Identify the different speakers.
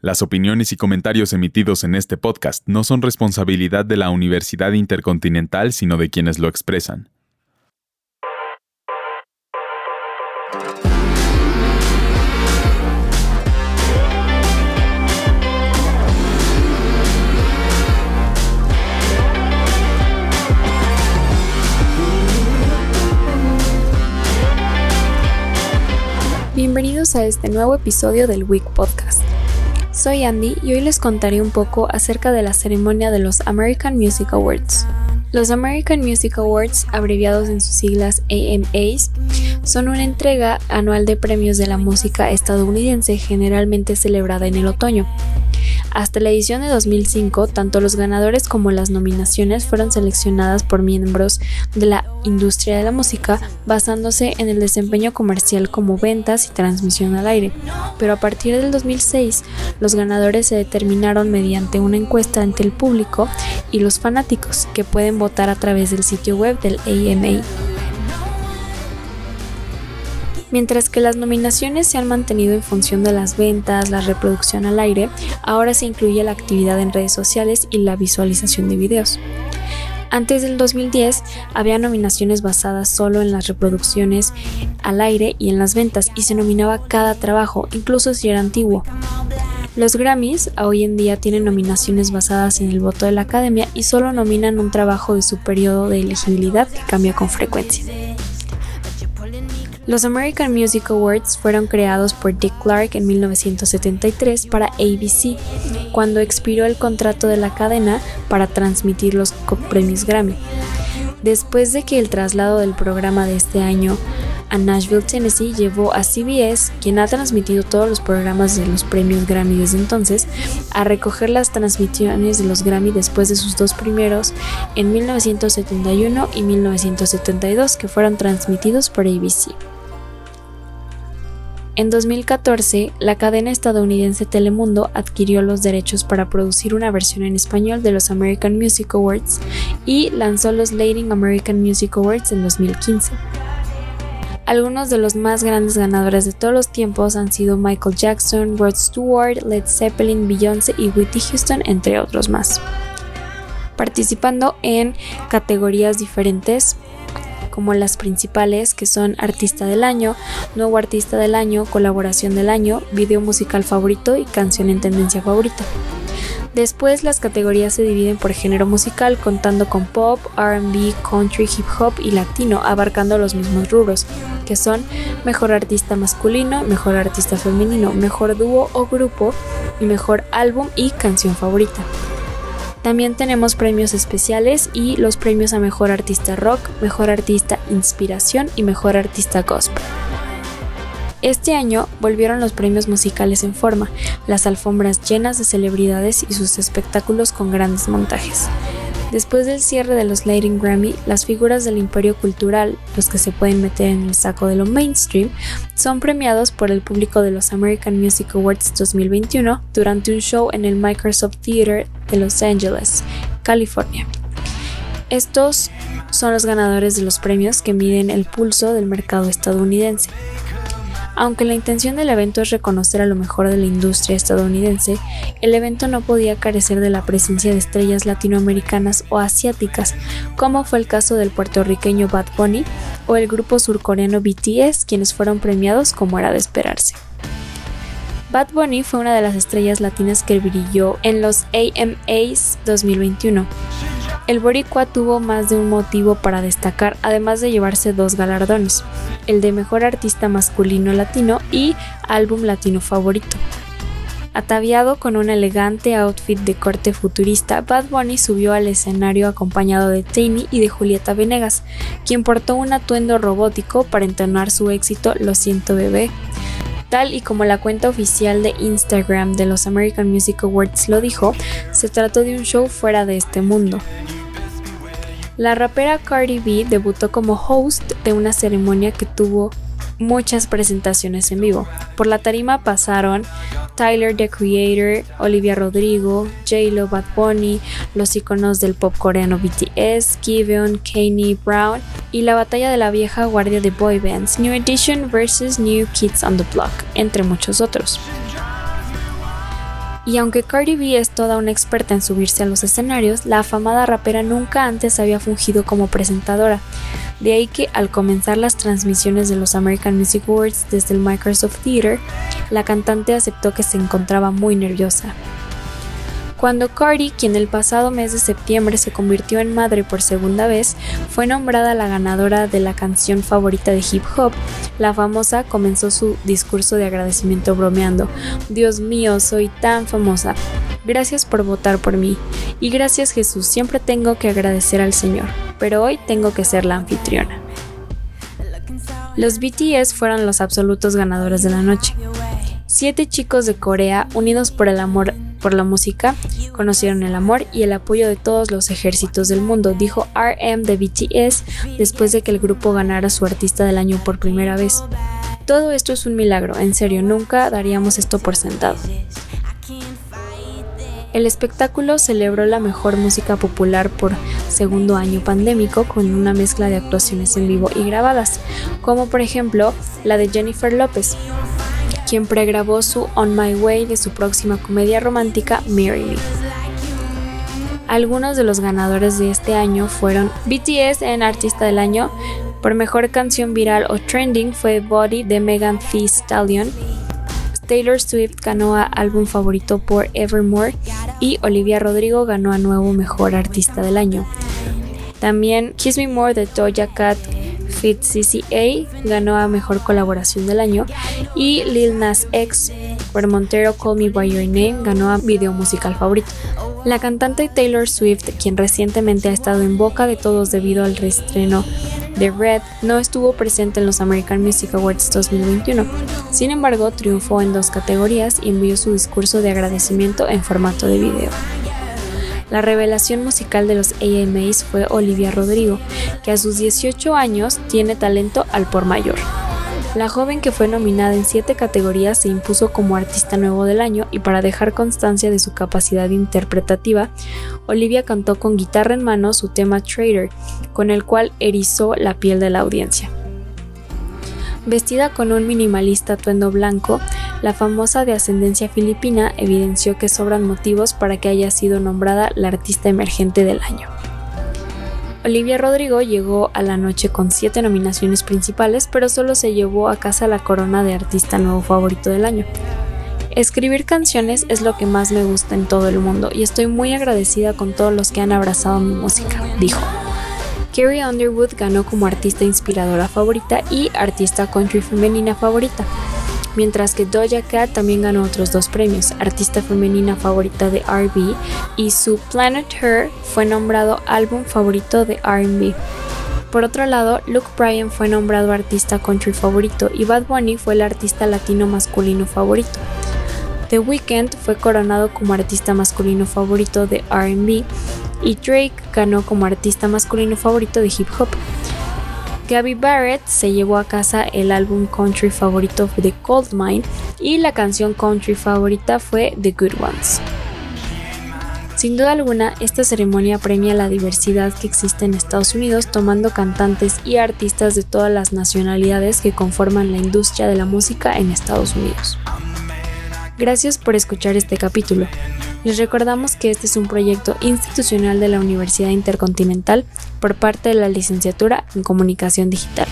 Speaker 1: Las opiniones y comentarios emitidos en este podcast no son responsabilidad de la Universidad Intercontinental, sino de quienes lo expresan.
Speaker 2: Bienvenidos a este nuevo episodio del Week Podcast. Soy Andy y hoy les contaré un poco acerca de la ceremonia de los American Music Awards. Los American Music Awards, abreviados en sus siglas AMAs, son una entrega anual de premios de la música estadounidense generalmente celebrada en el otoño. Hasta la edición de 2005, tanto los ganadores como las nominaciones fueron seleccionadas por miembros de la industria de la música basándose en el desempeño comercial como ventas y transmisión al aire. Pero a partir del 2006, los ganadores se determinaron mediante una encuesta ante el público y los fanáticos que pueden votar a través del sitio web del AMA. Mientras que las nominaciones se han mantenido en función de las ventas, la reproducción al aire, ahora se incluye la actividad en redes sociales y la visualización de videos. Antes del 2010 había nominaciones basadas solo en las reproducciones al aire y en las ventas y se nominaba cada trabajo, incluso si era antiguo. Los Grammys hoy en día tienen nominaciones basadas en el voto de la academia y solo nominan un trabajo de su periodo de elegibilidad que cambia con frecuencia. Los American Music Awards fueron creados por Dick Clark en 1973 para ABC, cuando expiró el contrato de la cadena para transmitir los premios Grammy. Después de que el traslado del programa de este año a Nashville, Tennessee, llevó a CBS, quien ha transmitido todos los programas de los premios Grammy desde entonces, a recoger las transmisiones de los Grammy después de sus dos primeros en 1971 y 1972, que fueron transmitidos por ABC. En 2014, la cadena estadounidense Telemundo adquirió los derechos para producir una versión en español de los American Music Awards y lanzó los Latin American Music Awards en 2015. Algunos de los más grandes ganadores de todos los tiempos han sido Michael Jackson, Rod Stewart, Led Zeppelin, Beyoncé y Whitney Houston, entre otros más. Participando en categorías diferentes, como las principales que son Artista del Año, Nuevo Artista del Año, Colaboración del Año, Video Musical Favorito y Canción en Tendencia Favorita. Después las categorías se dividen por género musical contando con pop, RB, country, hip hop y latino, abarcando los mismos rubros, que son mejor artista masculino, mejor artista femenino, mejor dúo o grupo y mejor álbum y canción favorita. También tenemos premios especiales y los premios a Mejor Artista Rock, Mejor Artista Inspiración y Mejor Artista Gospel. Este año volvieron los premios musicales en forma, las alfombras llenas de celebridades y sus espectáculos con grandes montajes. Después del cierre de los Latin Grammy, las figuras del imperio cultural, los que se pueden meter en el saco de lo mainstream, son premiados por el público de los American Music Awards 2021 durante un show en el Microsoft Theater de Los Angeles, California. Estos son los ganadores de los premios que miden el pulso del mercado estadounidense. Aunque la intención del evento es reconocer a lo mejor de la industria estadounidense, el evento no podía carecer de la presencia de estrellas latinoamericanas o asiáticas, como fue el caso del puertorriqueño Bad Bunny o el grupo surcoreano BTS, quienes fueron premiados como era de esperarse. Bad Bunny fue una de las estrellas latinas que brilló en los AMAs 2021. El Boricua tuvo más de un motivo para destacar, además de llevarse dos galardones, el de Mejor Artista Masculino Latino y Álbum Latino Favorito. Ataviado con un elegante outfit de corte futurista, Bad Bunny subió al escenario acompañado de Tiny y de Julieta Venegas, quien portó un atuendo robótico para entonar su éxito Lo siento bebé. Tal y como la cuenta oficial de Instagram de los American Music Awards lo dijo, se trató de un show fuera de este mundo. La rapera Cardi B debutó como host de una ceremonia que tuvo muchas presentaciones en vivo. Por la tarima pasaron Tyler the Creator, Olivia Rodrigo, J-Lo Bad Bunny, los iconos del pop coreano BTS, Giveon, Kanye Brown y la batalla de la vieja guardia de boy bands New Edition vs New Kids on the Block, entre muchos otros. Y aunque Cardi B es toda una experta en subirse a los escenarios, la afamada rapera nunca antes había fungido como presentadora. De ahí que al comenzar las transmisiones de los American Music Awards desde el Microsoft Theater, la cantante aceptó que se encontraba muy nerviosa. Cuando Cardi, quien el pasado mes de septiembre se convirtió en madre por segunda vez, fue nombrada la ganadora de la canción favorita de hip hop, la famosa comenzó su discurso de agradecimiento bromeando, Dios mío, soy tan famosa. Gracias por votar por mí. Y gracias Jesús, siempre tengo que agradecer al Señor, pero hoy tengo que ser la anfitriona. Los BTS fueron los absolutos ganadores de la noche. Siete chicos de Corea, unidos por el amor por la música, conocieron el amor y el apoyo de todos los ejércitos del mundo, dijo RM de BTS después de que el grupo ganara su artista del año por primera vez. Todo esto es un milagro, en serio, nunca daríamos esto por sentado. El espectáculo celebró la mejor música popular por segundo año pandémico con una mezcla de actuaciones en vivo y grabadas, como por ejemplo la de Jennifer López, quien pregrabó su On My Way de su próxima comedia romántica Marry Me. Algunos de los ganadores de este año fueron BTS en Artista del Año, por Mejor Canción Viral o Trending fue Body de Megan Thee Stallion, Taylor Swift ganó a Álbum Favorito por Evermore y Olivia Rodrigo ganó a Nuevo Mejor Artista del Año. También Kiss Me More de Doja Cat Fit CCA ganó a Mejor Colaboración del Año y Lil Nas X por Montero Call Me By Your Name ganó a Video Musical Favorito. La cantante Taylor Swift, quien recientemente ha estado en boca de todos debido al reestreno de Red, no estuvo presente en los American Music Awards 2021. Sin embargo, triunfó en dos categorías y envió su discurso de agradecimiento en formato de video. La revelación musical de los AMAs fue Olivia Rodrigo, que a sus 18 años tiene talento al por mayor. La joven que fue nominada en siete categorías se impuso como artista nuevo del año y para dejar constancia de su capacidad interpretativa, Olivia cantó con guitarra en mano su tema Trader, con el cual erizó la piel de la audiencia. Vestida con un minimalista atuendo blanco, la famosa de ascendencia filipina evidenció que sobran motivos para que haya sido nombrada la artista emergente del año. Olivia Rodrigo llegó a la noche con siete nominaciones principales, pero solo se llevó a casa la corona de artista nuevo favorito del año. Escribir canciones es lo que más me gusta en todo el mundo y estoy muy agradecida con todos los que han abrazado mi música, dijo. Carrie Underwood ganó como artista inspiradora favorita y artista country femenina favorita, mientras que Doja Cat también ganó otros dos premios, artista femenina favorita de RB y su Planet Her fue nombrado álbum favorito de RB. Por otro lado, Luke Bryan fue nombrado artista country favorito y Bad Bunny fue el artista latino masculino favorito. The Weeknd fue coronado como artista masculino favorito de RB y Drake ganó como artista masculino favorito de hip hop. Gabby Barrett se llevó a casa el álbum country favorito de Mine y la canción country favorita fue The Good Ones. Sin duda alguna, esta ceremonia premia la diversidad que existe en Estados Unidos tomando cantantes y artistas de todas las nacionalidades que conforman la industria de la música en Estados Unidos. Gracias por escuchar este capítulo. Les recordamos que este es un proyecto institucional de la Universidad Intercontinental por parte de la licenciatura en Comunicación Digital.